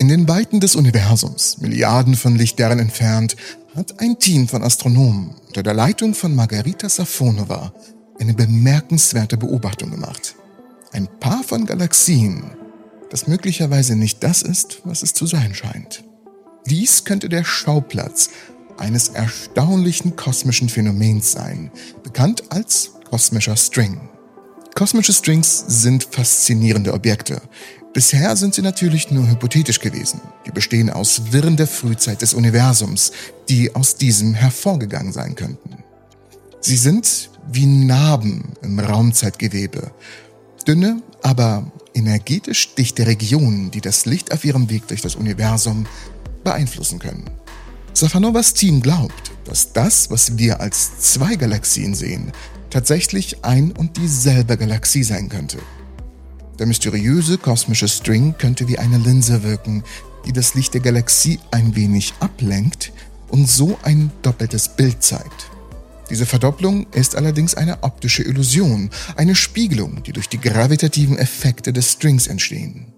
In den Weiten des Universums, Milliarden von Lichtjahren entfernt, hat ein Team von Astronomen unter der Leitung von Margarita Safonova eine bemerkenswerte Beobachtung gemacht. Ein Paar von Galaxien, das möglicherweise nicht das ist, was es zu sein scheint. Dies könnte der Schauplatz eines erstaunlichen kosmischen Phänomens sein, bekannt als kosmischer String. Kosmische Strings sind faszinierende Objekte, Bisher sind sie natürlich nur hypothetisch gewesen. Die bestehen aus Wirren der Frühzeit des Universums, die aus diesem hervorgegangen sein könnten. Sie sind wie Narben im Raumzeitgewebe. Dünne, aber energetisch dichte Regionen, die das Licht auf ihrem Weg durch das Universum beeinflussen können. Safanovas Team glaubt, dass das, was wir als zwei Galaxien sehen, tatsächlich ein und dieselbe Galaxie sein könnte. Der mysteriöse kosmische String könnte wie eine Linse wirken, die das Licht der Galaxie ein wenig ablenkt und so ein doppeltes Bild zeigt. Diese Verdopplung ist allerdings eine optische Illusion, eine Spiegelung, die durch die gravitativen Effekte des Strings entstehen.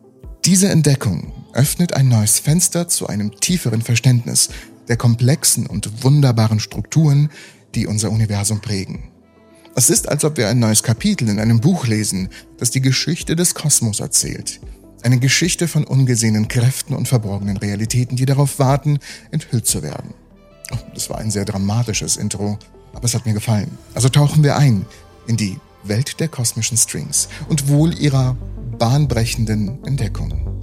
Diese Entdeckung öffnet ein neues Fenster zu einem tieferen Verständnis der komplexen und wunderbaren Strukturen, die unser Universum prägen. Es ist, als ob wir ein neues Kapitel in einem Buch lesen, das die Geschichte des Kosmos erzählt. Eine Geschichte von ungesehenen Kräften und verborgenen Realitäten, die darauf warten, enthüllt zu werden. Oh, das war ein sehr dramatisches Intro, aber es hat mir gefallen. Also tauchen wir ein in die Welt der kosmischen Strings und wohl ihrer bahnbrechenden Entdeckungen.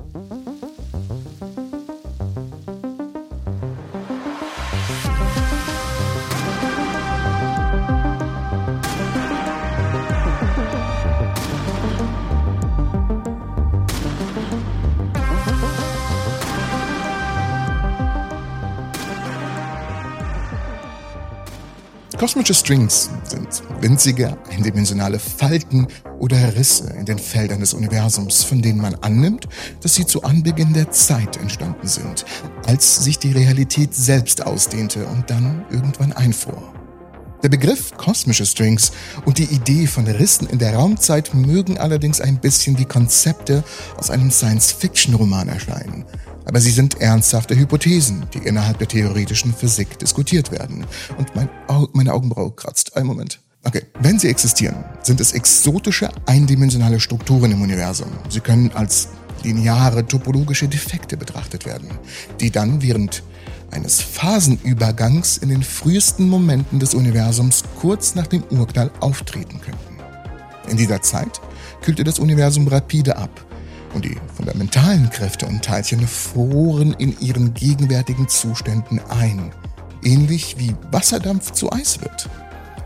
Kosmische Strings sind winzige, eindimensionale Falten oder Risse in den Feldern des Universums, von denen man annimmt, dass sie zu Anbeginn der Zeit entstanden sind, als sich die Realität selbst ausdehnte und dann irgendwann einfuhr. Der Begriff kosmische Strings und die Idee von Rissen in der Raumzeit mögen allerdings ein bisschen wie Konzepte aus einem Science-Fiction-Roman erscheinen aber sie sind ernsthafte Hypothesen, die innerhalb der theoretischen Physik diskutiert werden. Und mein Au meine Augenbraue kratzt. Einen Moment. Okay, wenn sie existieren, sind es exotische, eindimensionale Strukturen im Universum. Sie können als lineare topologische Defekte betrachtet werden, die dann während eines Phasenübergangs in den frühesten Momenten des Universums kurz nach dem Urknall auftreten könnten. In dieser Zeit kühlte das Universum rapide ab und die fundamentalen Kräfte und Teilchen froren in ihren gegenwärtigen Zuständen ein, ähnlich wie Wasserdampf zu Eis wird.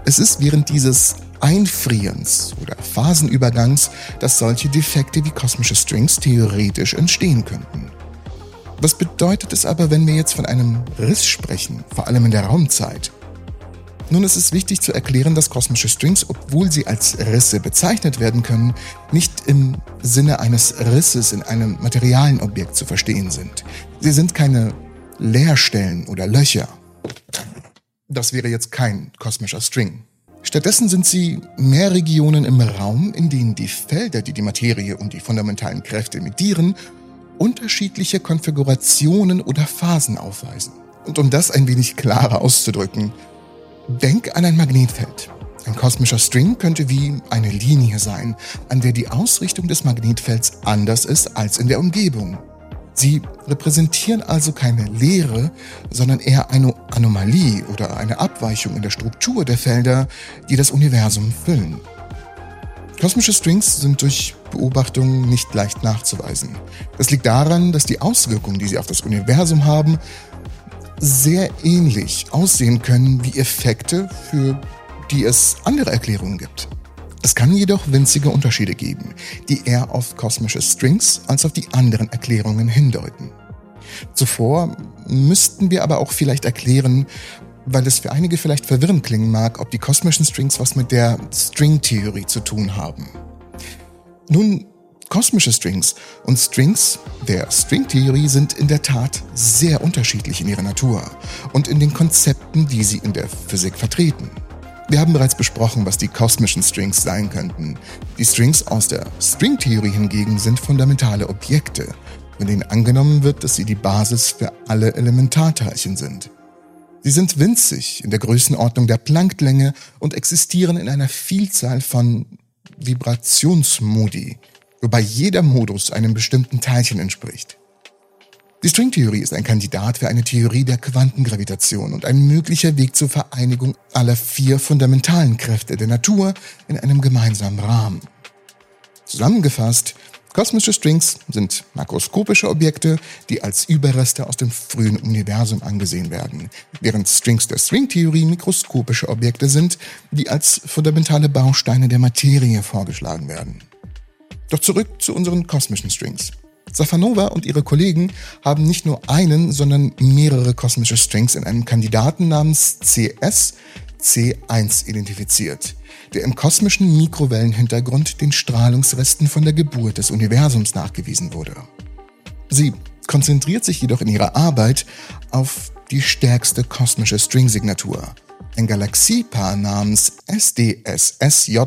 Es ist während dieses Einfrierens oder Phasenübergangs, dass solche Defekte wie kosmische Strings theoretisch entstehen könnten. Was bedeutet es aber, wenn wir jetzt von einem Riss sprechen, vor allem in der Raumzeit? Nun ist es wichtig zu erklären, dass kosmische Strings, obwohl sie als Risse bezeichnet werden können, nicht im Sinne eines Risses in einem materialen Objekt zu verstehen sind. Sie sind keine Leerstellen oder Löcher. Das wäre jetzt kein kosmischer String. Stattdessen sind sie mehr Regionen im Raum, in denen die Felder, die die Materie und die fundamentalen Kräfte emittieren, unterschiedliche Konfigurationen oder Phasen aufweisen. Und um das ein wenig klarer auszudrücken, Denk an ein Magnetfeld. Ein kosmischer String könnte wie eine Linie sein, an der die Ausrichtung des Magnetfelds anders ist als in der Umgebung. Sie repräsentieren also keine Leere, sondern eher eine Anomalie oder eine Abweichung in der Struktur der Felder, die das Universum füllen. Kosmische Strings sind durch Beobachtungen nicht leicht nachzuweisen. Das liegt daran, dass die Auswirkungen, die sie auf das Universum haben, sehr ähnlich aussehen können wie Effekte, für die es andere Erklärungen gibt. Es kann jedoch winzige Unterschiede geben, die eher auf kosmische Strings als auf die anderen Erklärungen hindeuten. Zuvor müssten wir aber auch vielleicht erklären, weil es für einige vielleicht verwirrend klingen mag, ob die kosmischen Strings was mit der Stringtheorie zu tun haben. Nun Kosmische Strings und Strings der Stringtheorie sind in der Tat sehr unterschiedlich in ihrer Natur und in den Konzepten, die sie in der Physik vertreten. Wir haben bereits besprochen, was die kosmischen Strings sein könnten. Die Strings aus der Stringtheorie hingegen sind fundamentale Objekte, von denen angenommen wird, dass sie die Basis für alle Elementarteilchen sind. Sie sind winzig in der Größenordnung der Plancklänge und existieren in einer Vielzahl von Vibrationsmodi, wobei jeder Modus einem bestimmten Teilchen entspricht. Die Stringtheorie ist ein Kandidat für eine Theorie der Quantengravitation und ein möglicher Weg zur Vereinigung aller vier fundamentalen Kräfte der Natur in einem gemeinsamen Rahmen. Zusammengefasst, kosmische Strings sind makroskopische Objekte, die als Überreste aus dem frühen Universum angesehen werden, während Strings der Stringtheorie mikroskopische Objekte sind, die als fundamentale Bausteine der Materie vorgeschlagen werden. Doch zurück zu unseren kosmischen Strings. Safanova und ihre Kollegen haben nicht nur einen, sondern mehrere kosmische Strings in einem Kandidaten namens CS C1 identifiziert, der im kosmischen Mikrowellenhintergrund den Strahlungsresten von der Geburt des Universums nachgewiesen wurde. Sie konzentriert sich jedoch in ihrer Arbeit auf die stärkste kosmische Stringsignatur, ein Galaxiepaar namens SDSSJ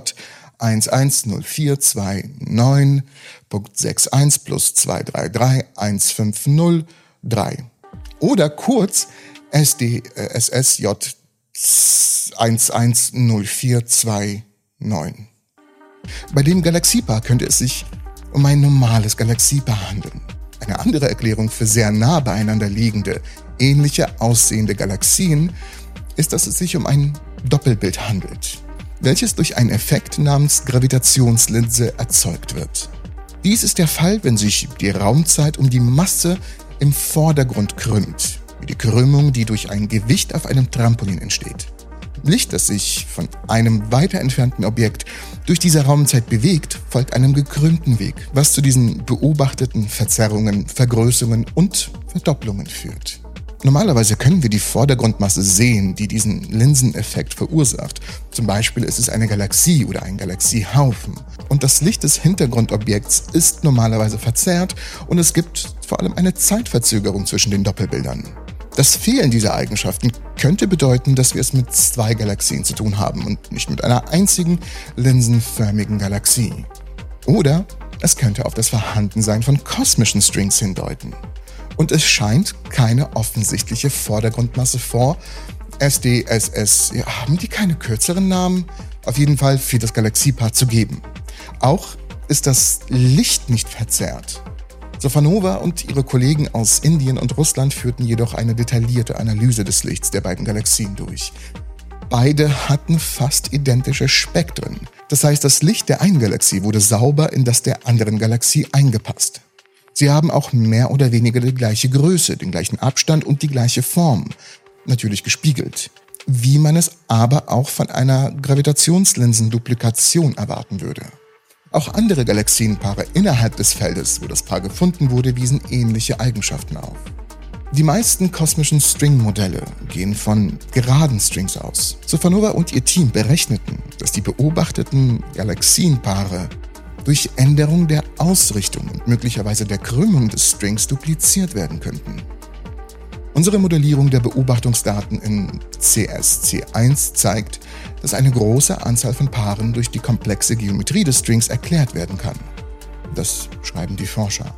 110429.61 plus 233 oder kurz SDSSJ 110429. Bei dem Galaxiepaar könnte es sich um ein normales Galaxiepaar handeln. Eine andere Erklärung für sehr nah beieinander liegende, ähnliche aussehende Galaxien ist, dass es sich um ein Doppelbild handelt welches durch einen Effekt namens Gravitationslinse erzeugt wird. Dies ist der Fall, wenn sich die Raumzeit um die Masse im Vordergrund krümmt, wie die Krümmung, die durch ein Gewicht auf einem Trampolin entsteht. Licht, das sich von einem weiter entfernten Objekt durch diese Raumzeit bewegt, folgt einem gekrümmten Weg, was zu diesen beobachteten Verzerrungen, Vergrößerungen und Verdopplungen führt. Normalerweise können wir die Vordergrundmasse sehen, die diesen Linseneffekt verursacht. Zum Beispiel ist es eine Galaxie oder ein Galaxiehaufen. Und das Licht des Hintergrundobjekts ist normalerweise verzerrt und es gibt vor allem eine Zeitverzögerung zwischen den Doppelbildern. Das Fehlen dieser Eigenschaften könnte bedeuten, dass wir es mit zwei Galaxien zu tun haben und nicht mit einer einzigen linsenförmigen Galaxie. Oder es könnte auf das Vorhandensein von kosmischen Strings hindeuten und es scheint keine offensichtliche Vordergrundmasse vor. SDSS, ja, haben die keine kürzeren Namen? Auf jeden Fall für das Galaxiepaar zu geben. Auch ist das Licht nicht verzerrt. Sofanova und ihre Kollegen aus Indien und Russland führten jedoch eine detaillierte Analyse des Lichts der beiden Galaxien durch. Beide hatten fast identische Spektren. Das heißt, das Licht der einen Galaxie wurde sauber in das der anderen Galaxie eingepasst. Sie haben auch mehr oder weniger die gleiche Größe, den gleichen Abstand und die gleiche Form. Natürlich gespiegelt. Wie man es aber auch von einer Gravitationslinsenduplikation erwarten würde. Auch andere Galaxienpaare innerhalb des Feldes, wo das Paar gefunden wurde, wiesen ähnliche Eigenschaften auf. Die meisten kosmischen String-Modelle gehen von geraden Strings aus. Supernova und ihr Team berechneten, dass die beobachteten Galaxienpaare durch Änderung der Ausrichtung und möglicherweise der Krümmung des Strings dupliziert werden könnten. Unsere Modellierung der Beobachtungsdaten in CSC1 zeigt, dass eine große Anzahl von Paaren durch die komplexe Geometrie des Strings erklärt werden kann. Das schreiben die Forscher.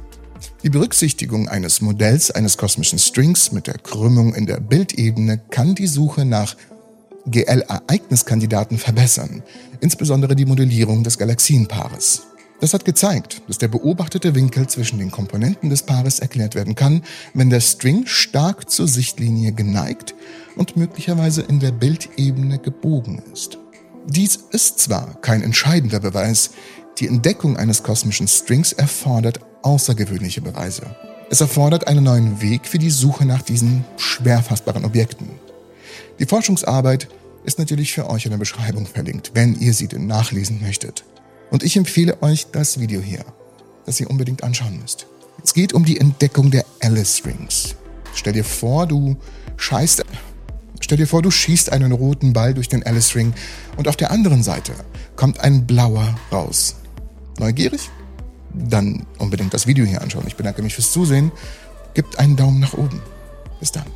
Die Berücksichtigung eines Modells eines kosmischen Strings mit der Krümmung in der Bildebene kann die Suche nach GL-Ereigniskandidaten verbessern, insbesondere die Modellierung des Galaxienpaares. Das hat gezeigt, dass der beobachtete Winkel zwischen den Komponenten des Paares erklärt werden kann, wenn der String stark zur Sichtlinie geneigt und möglicherweise in der Bildebene gebogen ist. Dies ist zwar kein entscheidender Beweis, die Entdeckung eines kosmischen Strings erfordert außergewöhnliche Beweise. Es erfordert einen neuen Weg für die Suche nach diesen schwer fassbaren Objekten. Die Forschungsarbeit ist natürlich für euch in der Beschreibung verlinkt, wenn ihr sie denn nachlesen möchtet. Und ich empfehle euch das Video hier, das ihr unbedingt anschauen müsst. Es geht um die Entdeckung der Alice Rings. Stell dir vor, du scheißt, stell dir vor, du schießt einen roten Ball durch den Alice Ring und auf der anderen Seite kommt ein blauer raus. Neugierig? Dann unbedingt das Video hier anschauen. Ich bedanke mich fürs Zusehen. Gebt einen Daumen nach oben. Bis dann.